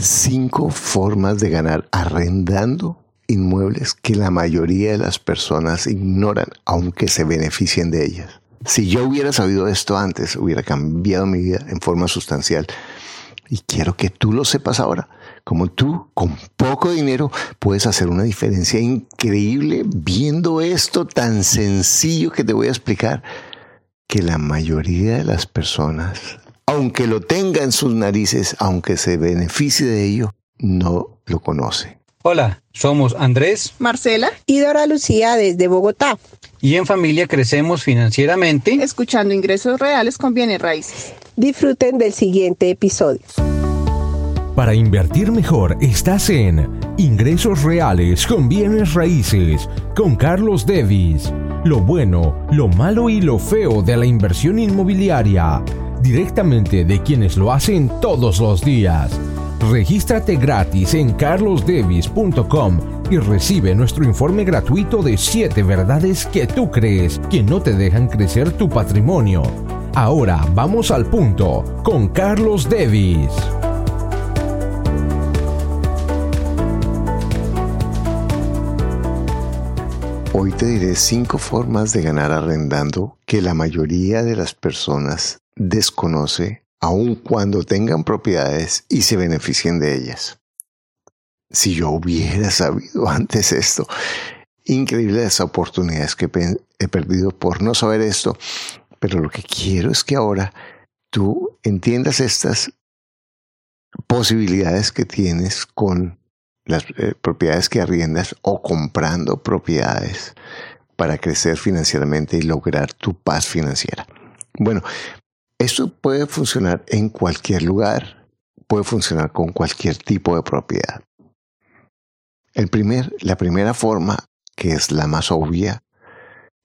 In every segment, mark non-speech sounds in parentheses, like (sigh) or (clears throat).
cinco formas de ganar arrendando inmuebles que la mayoría de las personas ignoran, aunque se beneficien de ellas. Si yo hubiera sabido esto antes, hubiera cambiado mi vida en forma sustancial. Y quiero que tú lo sepas ahora. Como tú, con poco dinero, puedes hacer una diferencia increíble viendo esto tan sencillo que te voy a explicar, que la mayoría de las personas, aunque lo tenga en sus narices, aunque se beneficie de ello, no lo conoce. Hola, somos Andrés, Marcela y Dora Lucía desde Bogotá. Y en familia crecemos financieramente escuchando ingresos reales con bienes raíces. Disfruten del siguiente episodio. Para invertir mejor estás en Ingresos Reales con bienes raíces con Carlos Devis. Lo bueno, lo malo y lo feo de la inversión inmobiliaria. Directamente de quienes lo hacen todos los días Regístrate gratis en carlosdevis.com y recibe nuestro informe gratuito de 7 verdades que tú crees que no te dejan crecer tu patrimonio. Ahora vamos al punto con Carlos Devis. Hoy te diré 5 formas de ganar arrendando que la mayoría de las personas desconoce aun cuando tengan propiedades y se beneficien de ellas. Si yo hubiera sabido (laughs) antes esto, increíble las oportunidades que he perdido por no saber esto, pero lo que quiero es que ahora tú entiendas estas posibilidades que tienes con las eh, propiedades que arriendas o comprando propiedades para crecer financieramente y lograr tu paz financiera. Bueno, esto puede funcionar en cualquier lugar, puede funcionar con cualquier tipo de propiedad. La primera forma, que es la más obvia,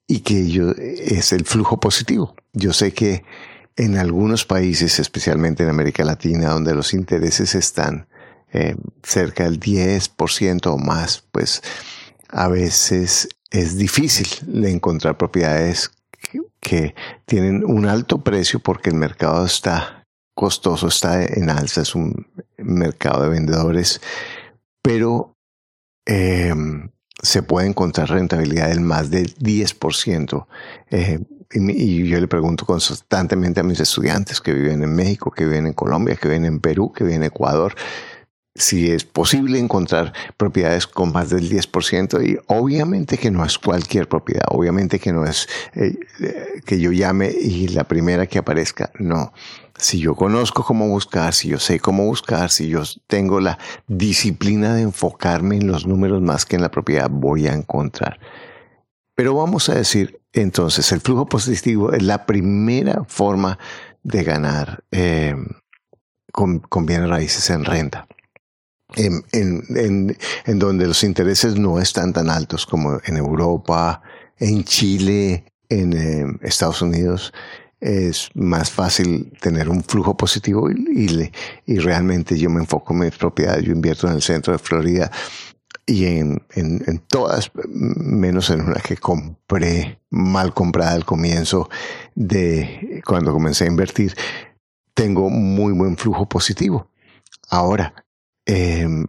y que yo, es el flujo positivo. Yo sé que en algunos países, especialmente en América Latina, donde los intereses están eh, cerca del 10% o más, pues a veces es difícil de encontrar propiedades que tienen un alto precio porque el mercado está costoso, está en alza, es un mercado de vendedores, pero em, se puede encontrar rentabilidad del más del 10%. Eh, y, yo le pregunto constantemente a mis estudiantes que viven en México, que viven en Colombia, que viven en Perú, que viven en Ecuador, si es posible encontrar propiedades con más del 10% y obviamente que no es cualquier propiedad, obviamente que no es eh, eh, que yo llame y la primera que aparezca, no. Si yo conozco cómo buscar, si yo sé cómo buscar, si yo tengo la disciplina de enfocarme en los números más que en la propiedad, voy a encontrar. Pero vamos a decir, entonces, el flujo positivo es la primera forma de ganar eh, con, con bienes raíces en renta en, en, donde los intereses no están tan altos como en Europa, en Chile, en eh, Estados Unidos. Es más fácil tener un flujo positivo y, y, realmente yo me enfoco en mis propiedades. Yo invierto en el centro de Florida y en, en, en, todas, menos en una que compré mal comprada al comienzo de cuando comencé a invertir, tengo muy buen flujo positivo. Ahora, Em,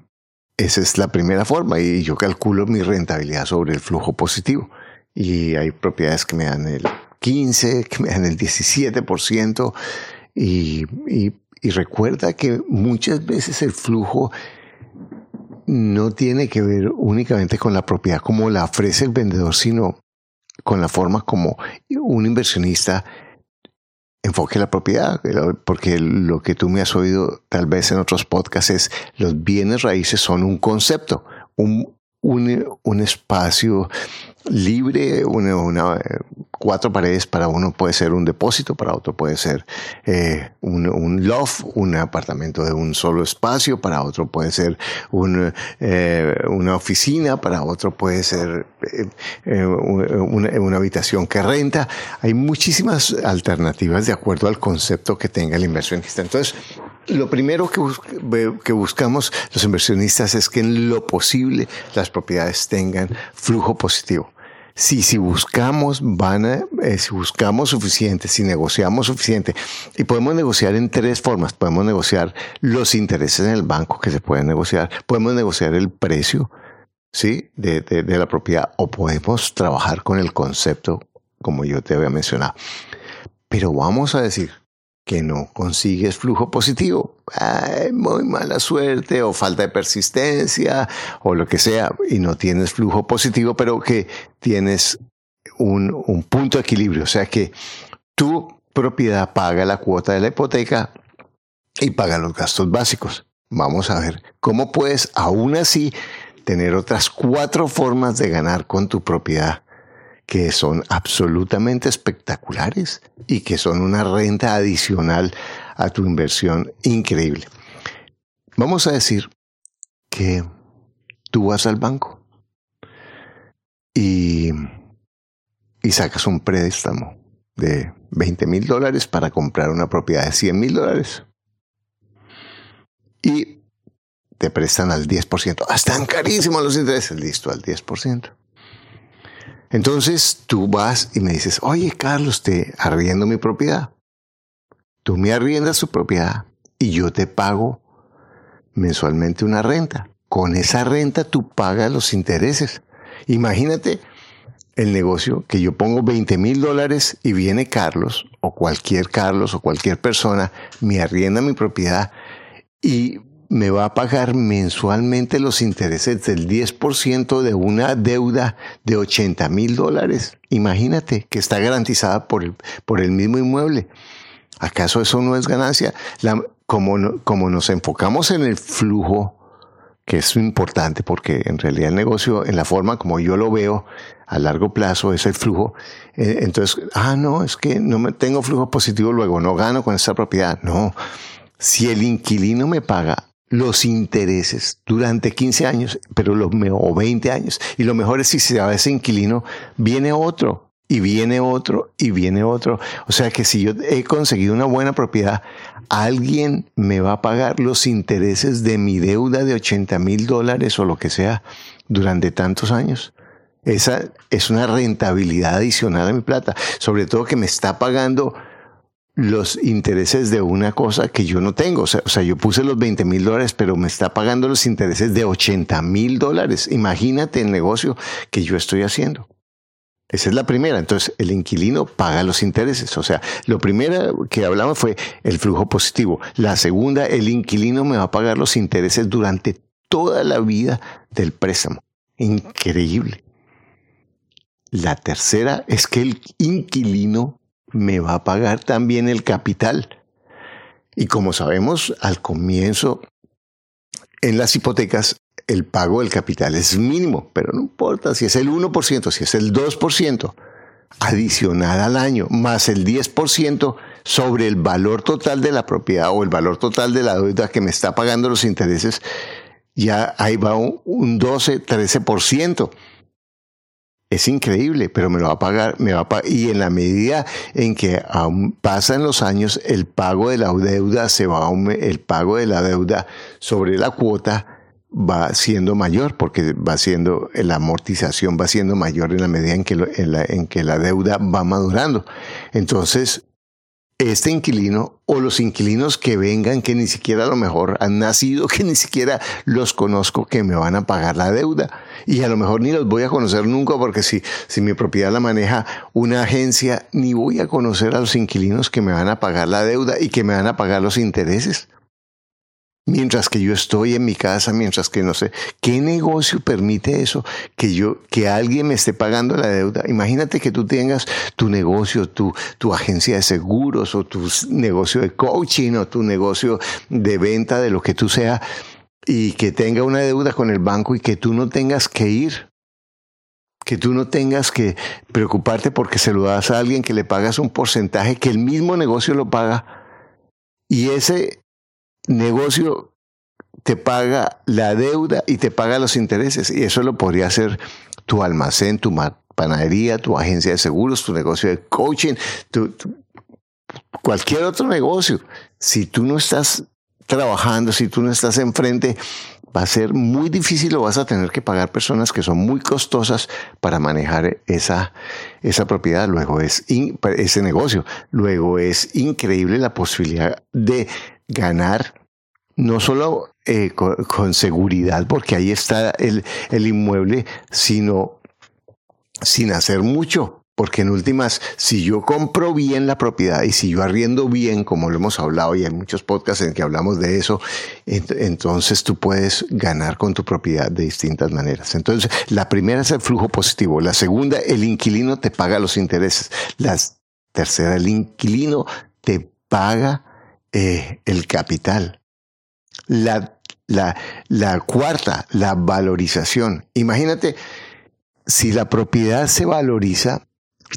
esa es la primera forma y yo calculo mi rentabilidad sobre el flujo positivo. Y hay propiedades que me dan el 15, que me dan el 17%. Y, y, y recuerda que muchas veces el flujo no tiene que ver únicamente con la propiedad como la ofrece el vendedor, sino con la forma como un inversionista enfoque la propiedad, porque lo que tú me has oído tal vez en otros podcasts es los bienes raíces son un concepto, un, un, un espacio libre, una, cuatro paredes para uno puede ser un depósito, para otro puede ser eh, un, un, loft, un apartamento de un solo espacio, para otro puede ser un, eh, una oficina, para otro puede ser eh, eh una, una, habitación que renta. Hay muchísimas alternativas de acuerdo al concepto que tenga el inversionista. Entonces, lo primero que, buscamos los inversionistas es que en lo posible las propiedades tengan flujo positivo si, si buscamos, van eh, si buscamos suficiente, si negociamos suficiente, y podemos negociar en tres formas. Podemos negociar los intereses en el banco que se pueden negociar, podemos negociar el precio ¿sí? de, de la propiedad, o podemos trabajar con el concepto, como yo te había mencionado. Pero vamos a decir, que no consigues flujo positivo. Ay, muy mala suerte o falta de persistencia o lo que sea y no tienes flujo positivo, pero que tienes un, un punto de equilibrio. O sea que tu propiedad paga la cuota de la hipoteca y paga los gastos básicos. Vamos a ver cómo puedes aún así tener otras cuatro formas de ganar con tu propiedad que son absolutamente espectaculares y que son una renta adicional a tu inversión increíble. Vamos a decir que tú vas al banco y, y sacas un préstamo de 20 mil dólares para comprar una propiedad de 100 mil dólares. Y te prestan al 10%. Ah, están carísimos los intereses. Listo, al 10%. Entonces tú vas y me dices, oye Carlos, te arriendo mi propiedad. Tú me arriendas tu propiedad y yo te pago mensualmente una renta. Con esa renta tú pagas los intereses. Imagínate el negocio que yo pongo 20 mil dólares y viene Carlos o cualquier Carlos o cualquier persona, me arrienda mi propiedad y me va a pagar mensualmente los intereses del 10% de una deuda de 80 mil dólares. Imagínate que está garantizada por el, por el mismo inmueble. ¿Acaso eso no es ganancia? como, como nos enfocamos en el flujo, que es importante porque en realidad el negocio, en la forma como yo lo veo a largo plazo, es el flujo. Eh, entonces, ah, no, es que no me tengo flujo positivo luego, no gano con esa propiedad. No. Si el inquilino me paga los intereses durante 15 años, pero los, o 20 años. Y lo mejor es si se va ese inquilino, viene otro, y viene otro, y viene otro. O sea que si yo he conseguido una buena propiedad, alguien me va a pagar los intereses de mi deuda de 80 mil dólares o lo que sea durante tantos años. Esa es una rentabilidad adicional a mi plata, sobre todo que me está pagando los intereses de una cosa que yo no tengo. O sea, o sea yo puse los 20 mil dólares, pero me está pagando los intereses de 80 mil dólares. Imagínate el negocio que yo estoy haciendo. Esa es la primera. Entonces, el inquilino paga los intereses. O sea, lo primero que hablamos fue el flujo positivo. La segunda, el inquilino me va a pagar los intereses durante toda la vida del préstamo. Increíble. La tercera es que el inquilino me va a pagar también el capital. Y como sabemos, al comienzo, en las hipotecas, el pago del capital es mínimo, pero no importa si es el 1%, si es el 2%, adicional al año, más el 10% sobre el valor total de la propiedad o el valor total de la deuda que me está pagando los intereses, ya ahí va un 12, 13% es increíble, pero me lo va a pagar, me va a y en la medida en que pasan los años, el pago de la deuda se va, el pago de la deuda sobre la cuota va siendo mayor, porque va siendo, la amortización va siendo mayor en la medida en que, en que la deuda va madurando. Entonces, este inquilino o los inquilinos que vengan que ni siquiera a lo mejor han nacido, (laughs) que ni siquiera los conozco, que me van a pagar la deuda. Y a lo mejor ni los voy a conocer nunca porque si, si mi propiedad la maneja una agencia, ni voy a conocer a los inquilinos que me van a pagar la deuda y que me van a pagar los intereses mientras que yo estoy en mi casa, mientras que no sé, ¿qué negocio permite eso? Que yo, que alguien me esté pagando la deuda. Imagínate que tú tengas tu negocio, tu, tu agencia de seguros o tu negocio de coaching o tu negocio de venta de lo que tú sea y que tenga una deuda con el banco y que tú no tengas que ir. Que tú no tengas que preocuparte porque se lo das a alguien que le pagas un porcentaje que el mismo negocio lo paga. Y ese negocio te paga la deuda y te paga los intereses. Y eso lo podría hacer tu almacén, tu panadería, tu agencia de seguros, tu negocio de coaching, cualquier otro negocio. Si tú no estás trabajando, si tú no estás enfrente va a ser muy difícil o vas a tener que pagar personas que son muy costosas para manejar esa, esa propiedad. Luego es ese negocio. Luego es increíble la posibilidad de ganar no solo eh, con, seguridad, porque ahí está el, el inmueble, sino sin hacer mucho. Porque en últimas, si yo compro bien la propiedad y si yo arriendo bien, como lo hemos hablado y hay muchos podcasts en que hablamos de eso, entonces tú puedes ganar con tu propiedad de distintas maneras. Entonces, la primera es el flujo positivo. La segunda, el inquilino te paga los intereses. La tercera, el inquilino te paga eh, el capital. La, la, la cuarta, la valorización. Imagínate, si la propiedad se valoriza,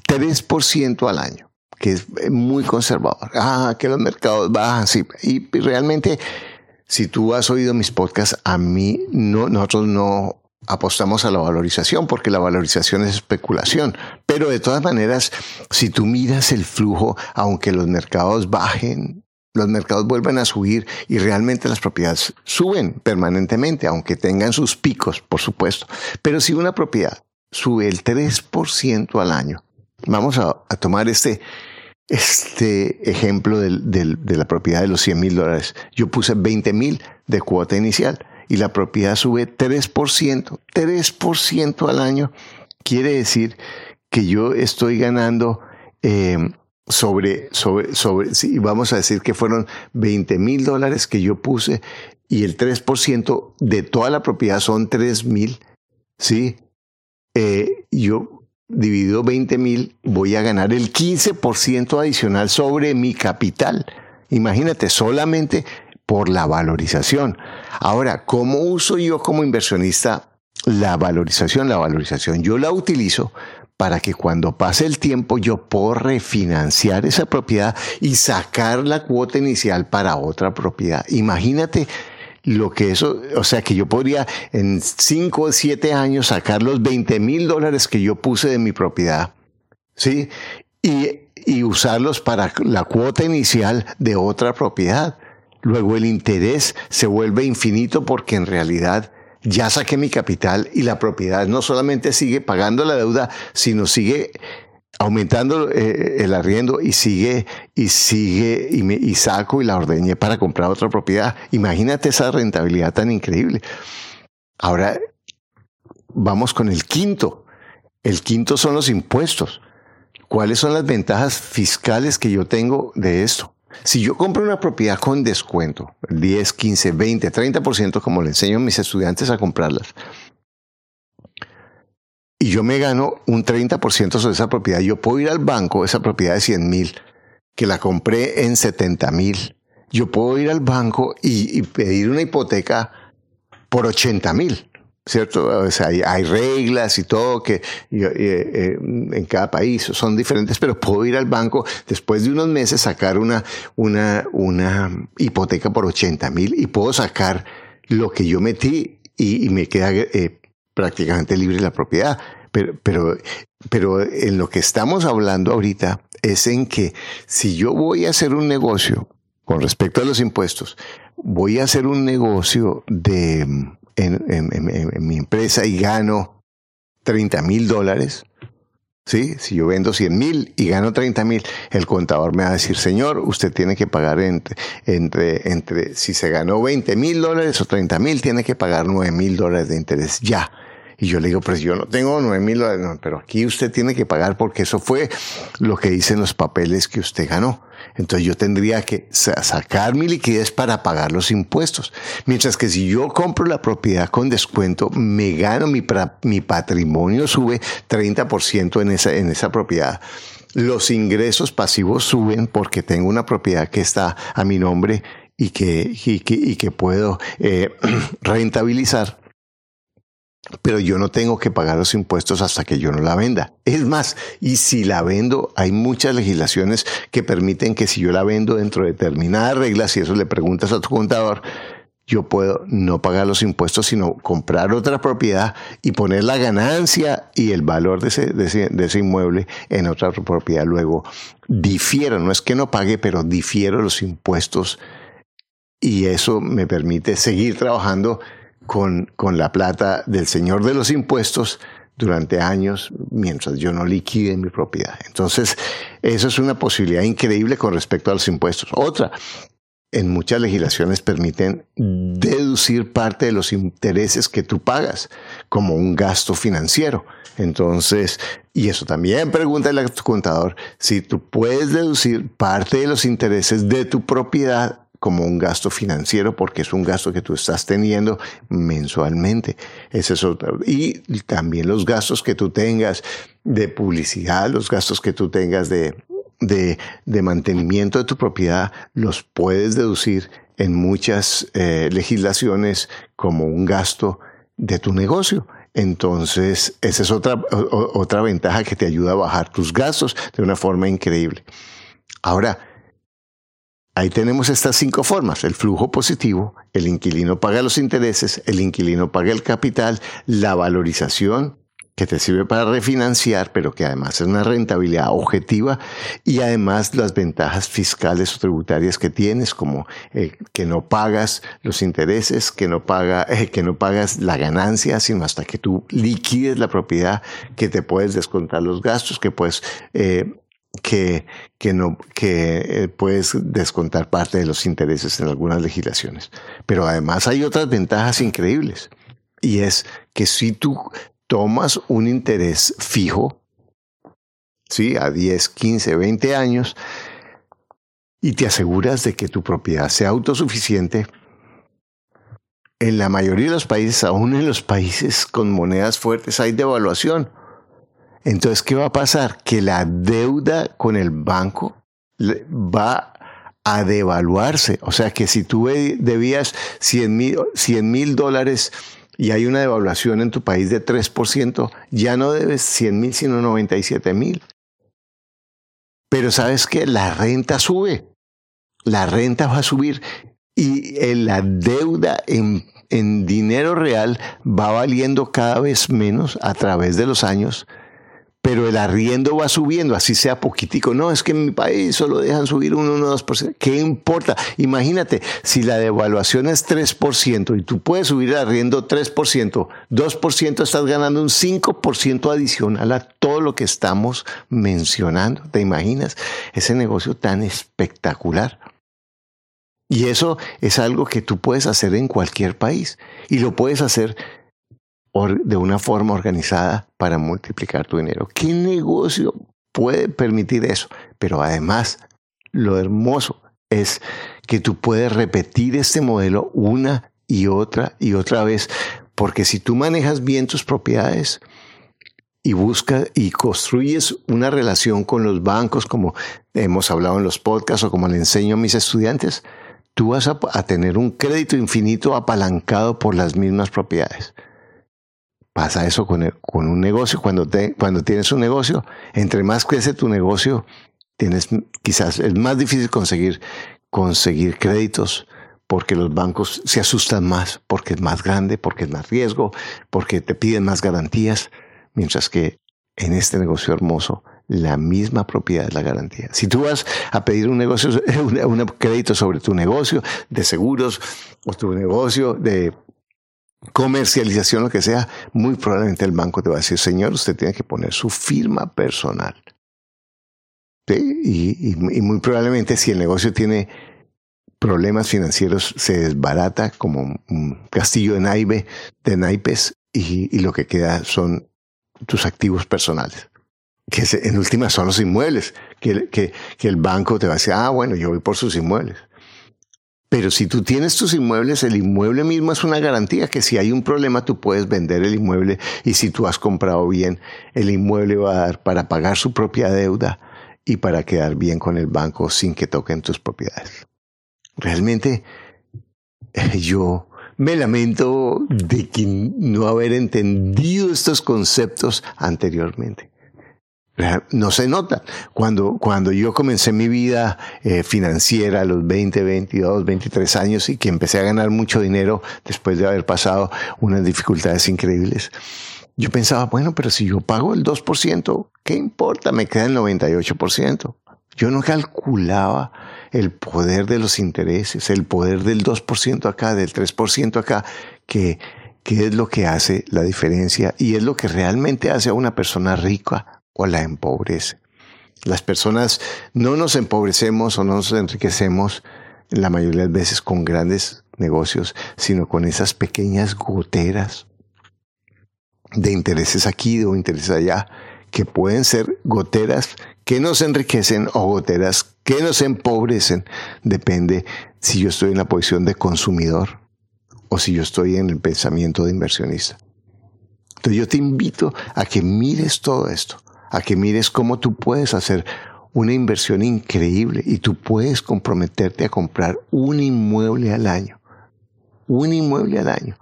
3% al año, que es muy conservador. Ah, que los mercados bajan, sí. Y realmente, si tú has oído mis podcasts, a mí no, nosotros no apostamos a la valorización porque la valorización es especulación. Pero de todas maneras, si tú miras el flujo, aunque los mercados bajen, los mercados vuelven a subir y realmente las propiedades suben permanentemente, aunque tengan sus picos, por supuesto. Pero si una propiedad sube el 3% al año, Vamos a, tomar este, este ejemplo de la propiedad de los 100 mil dólares. Yo puse 20 mil de cuota inicial y la propiedad sube 3%, 3% al año. Quiere decir que yo estoy ganando eh, sobre, sobre, sobre, sí, vamos a decir que fueron 20 mil dólares que yo puse y el 3% de toda la propiedad son 3 mil, ¿sí? Eh, yo dividido 20 mil, voy a ganar el 15% adicional sobre mi capital. Imagínate, solamente por la valorización. Ahora, ¿cómo uso yo como inversionista la valorización? La valorización yo la utilizo para que cuando pase el tiempo yo pueda refinanciar esa propiedad y sacar la cuota inicial para otra propiedad. Imagínate lo que eso, o sea que yo podría en 5 o 7 años sacar los 20 mil dólares que yo puse de mi propiedad, ¿sí? Y, y usarlos para la cuota inicial de otra propiedad. Luego el interés se vuelve infinito porque en realidad ya saqué mi capital y la propiedad no solamente sigue pagando la deuda, sino sigue aumentando eh, el arriendo y sigue y sigue y, me, y saco y la ordeñé para comprar otra propiedad. Imagínate esa rentabilidad tan increíble. Ahora vamos con el quinto. El quinto son los impuestos. ¿Cuáles son las ventajas fiscales que yo tengo de esto? Si yo compro una propiedad con descuento, 10, 15, 20, 30%, como le enseño a mis estudiantes a comprarlas, y yo me gano un 30% sobre esa propiedad, yo puedo ir al banco, esa propiedad de 100 mil, que la compré en 70 mil, yo puedo ir al banco y, pedir una hipoteca por 80 mil. ¿Cierto? O sea, hay, reglas y todo que eh, en cada país son diferentes, pero puedo ir al banco después de unos meses sacar una, una, una hipoteca por 80 mil y puedo sacar lo que yo metí y, me queda eh, prácticamente libre la propiedad. Pero, pero, pero en lo que estamos hablando ahorita es en que si yo voy a hacer un negocio con respecto a los impuestos, voy a hacer un negocio de, en, en mi empresa y gano 30 mil dólares, ¿sí? Si yo vendo 100 mil y gano 30 mil, el contador me va a decir, señor, usted tiene que pagar entre, entre, entre si se ganó 20 mil dólares o 30 mil, tiene que pagar 9 mil dólares de interés ya. Y yo le digo, pues yo no tengo nueve mil dólares, pero aquí usted tiene que pagar porque eso fue lo que dicen los papeles que usted ganó. Entonces yo tendría que sacar mi liquidez para pagar los impuestos. Mientras que si yo compro la propiedad con descuento, me gano mi, mi patrimonio sube 30% en esa, en esa propiedad. Los ingresos pasivos suben porque tengo una propiedad que está a mi nombre y que, y que, y que puedo eh, (clears throat) rentabilizar pero yo no tengo que pagar los impuestos hasta que yo no la venda. Es más, y si la vendo, hay muchas legislaciones que permiten que si yo la vendo dentro de determinadas reglas, si eso le preguntas a tu contador, yo puedo no pagar los impuestos, sino comprar otra propiedad y poner la ganancia y el valor de ese, de ese, inmueble en otra propiedad. Luego, difiero, no es que no pague, pero difiero los impuestos y eso me permite seguir trabajando con, con la plata del señor de los impuestos durante años mientras yo no liquide mi propiedad. Entonces, eso es una posibilidad increíble con respecto a los impuestos. Otra, en muchas legislaciones permiten deducir parte de los intereses que tú pagas como un gasto financiero. Entonces, y eso también pregúntale a tu contador si tú puedes deducir parte de los intereses de tu propiedad como un gasto financiero porque es un gasto que tú estás teniendo mensualmente. Ese es otro. Y también los gastos que tú tengas de publicidad, los gastos que tú tengas de, de, mantenimiento de tu propiedad, los puedes deducir en muchas eh, legislaciones como un gasto de tu negocio. Entonces, esa es otra, otra ventaja que te ayuda a bajar tus gastos de una forma increíble. Ahora, Ahí tenemos estas cinco formas. El flujo positivo, el inquilino paga los intereses, el inquilino paga el capital, la valorización que te sirve para refinanciar, pero que además es una rentabilidad objetiva y además las ventajas fiscales o tributarias que tienes, como eh, que no pagas los intereses, que no, paga, (laughs) eh, que no pagas la ganancia, sino hasta que tú liquides la propiedad, que te puedes descontar los gastos, que puedes eh, que, no, que eh, puedes descontar parte de los intereses en algunas legislaciones. Pero además hay otras ventajas increíbles. Y es que si tú tomas un interés fijo, ¿sí? a 10, 15, 20 años, y te aseguras de que tu propiedad sea autosuficiente, en la mayoría de los países, aún en los países con monedas fuertes, hay devaluación. Entonces, ¿qué va a pasar? Que la deuda con el banco va a devaluarse. O sea que si tú debías 100 mil dólares y hay una devaluación en tu país de 3%, ya no debes 100 mil, sino 97 mil. Pero sabes que la renta sube. La renta va a subir y la deuda en dinero real va valiendo cada vez menos a través de los años pero el arriendo va subiendo, así sea poquitico. No, es que en mi país solo dejan subir un 1 2%. ¿Qué importa? Imagínate, si la devaluación es 3% y tú puedes subir el arriendo 3%, 2% estás ganando un 5% adicional a todo lo que estamos mencionando. ¿Te imaginas ese negocio tan espectacular? Y eso es algo que tú puedes hacer en cualquier país y lo puedes hacer de una forma organizada para multiplicar tu dinero. ¿Qué negocio puede permitir eso? Pero además, lo hermoso es que tú puedes repetir este modelo una y otra y otra vez, porque si tú manejas bien tus propiedades y buscas y construyes una relación con los bancos, como hemos hablado en los podcasts o como le enseño a mis estudiantes, tú vas a, a tener un crédito infinito apalancado por las mismas propiedades. Pasa eso con, con un negocio. Cuando, te, cuando tienes un negocio, entre más crece tu negocio, tienes quizás es más difícil conseguir, conseguir créditos porque los bancos se asustan más, porque es más grande, porque es más riesgo, porque te piden más garantías, mientras que en este negocio hermoso la misma propiedad es la garantía. Si tú vas a pedir un negocio, (laughs) un crédito sobre tu negocio de seguros o tu negocio de comercialización, lo que sea, muy probablemente el banco te va a decir, señor, usted tiene que poner su firma personal. Y, muy probablemente si el negocio tiene problemas financieros, se desbarata como un castillo de, naipe, de naipes y, y lo que queda son tus activos personales que en última son los inmuebles, que, que, que, el banco te va a decir, ah, bueno, yo voy por sus inmuebles. Pero si tú tienes tus inmuebles, el inmueble mismo es una garantía que si hay un problema tú puedes vender el inmueble y si tú has comprado bien, el inmueble va a dar para pagar su propia deuda y para quedar bien con el banco sin que toquen tus propiedades. Realmente (laughs) yo me lamento de no haber entendido estos conceptos anteriormente no se nota. Cuando, cuando yo comencé mi vida eh, financiera a los 20, 22, 23 años y que empecé a ganar mucho dinero después de haber pasado unas dificultades increíbles, yo pensaba, bueno, pero si yo pago el 2%, ¿qué importa? Me queda el 98%. Yo no calculaba el poder de los intereses, el poder del 2% acá, del 3% acá, que qué es lo que hace la diferencia y es lo que realmente hace a una persona rica o la empobrece. Las personas no nos empobrecemos o no nos enriquecemos la mayoría de las veces con grandes negocios, sino con esas pequeñas goteras de intereses aquí o intereses allá, que pueden ser goteras que nos enriquecen o goteras que nos empobrecen. Depende si yo estoy en la posición de consumidor o si yo estoy en el pensamiento de inversionista. Entonces yo te invito a que mires todo esto, a que mires cómo tú puedes hacer una inversión increíble y tú puedes comprometerte a comprar un inmueble al año. Un inmueble al año.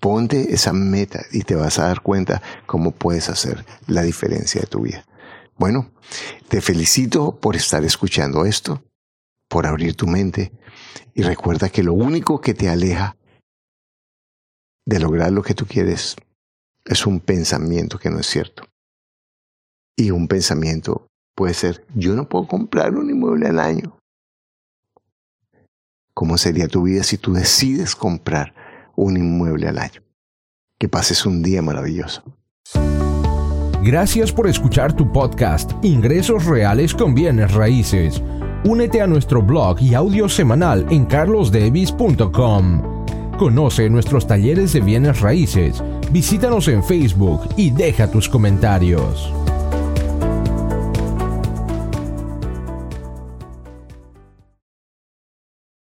Ponte esa meta y te vas a dar cuenta cómo puedes hacer la diferencia de tu vida. Bueno, te felicito por estar escuchando esto, por abrir tu mente y recuerda que lo único que te aleja de lograr lo que tú quieres es un pensamiento que no es cierto. Y un pensamiento puede ser, yo no puedo comprar un inmueble al año. ¿Cómo sería tu vida si tú decides comprar un inmueble al año? Que pases un día maravilloso. Gracias por escuchar tu podcast Ingresos Reales con Bienes Raíces. Únete a nuestro blog y audio semanal en carlosdevis.com. Conoce nuestros talleres de bienes raíces, visítanos en Facebook y deja tus comentarios.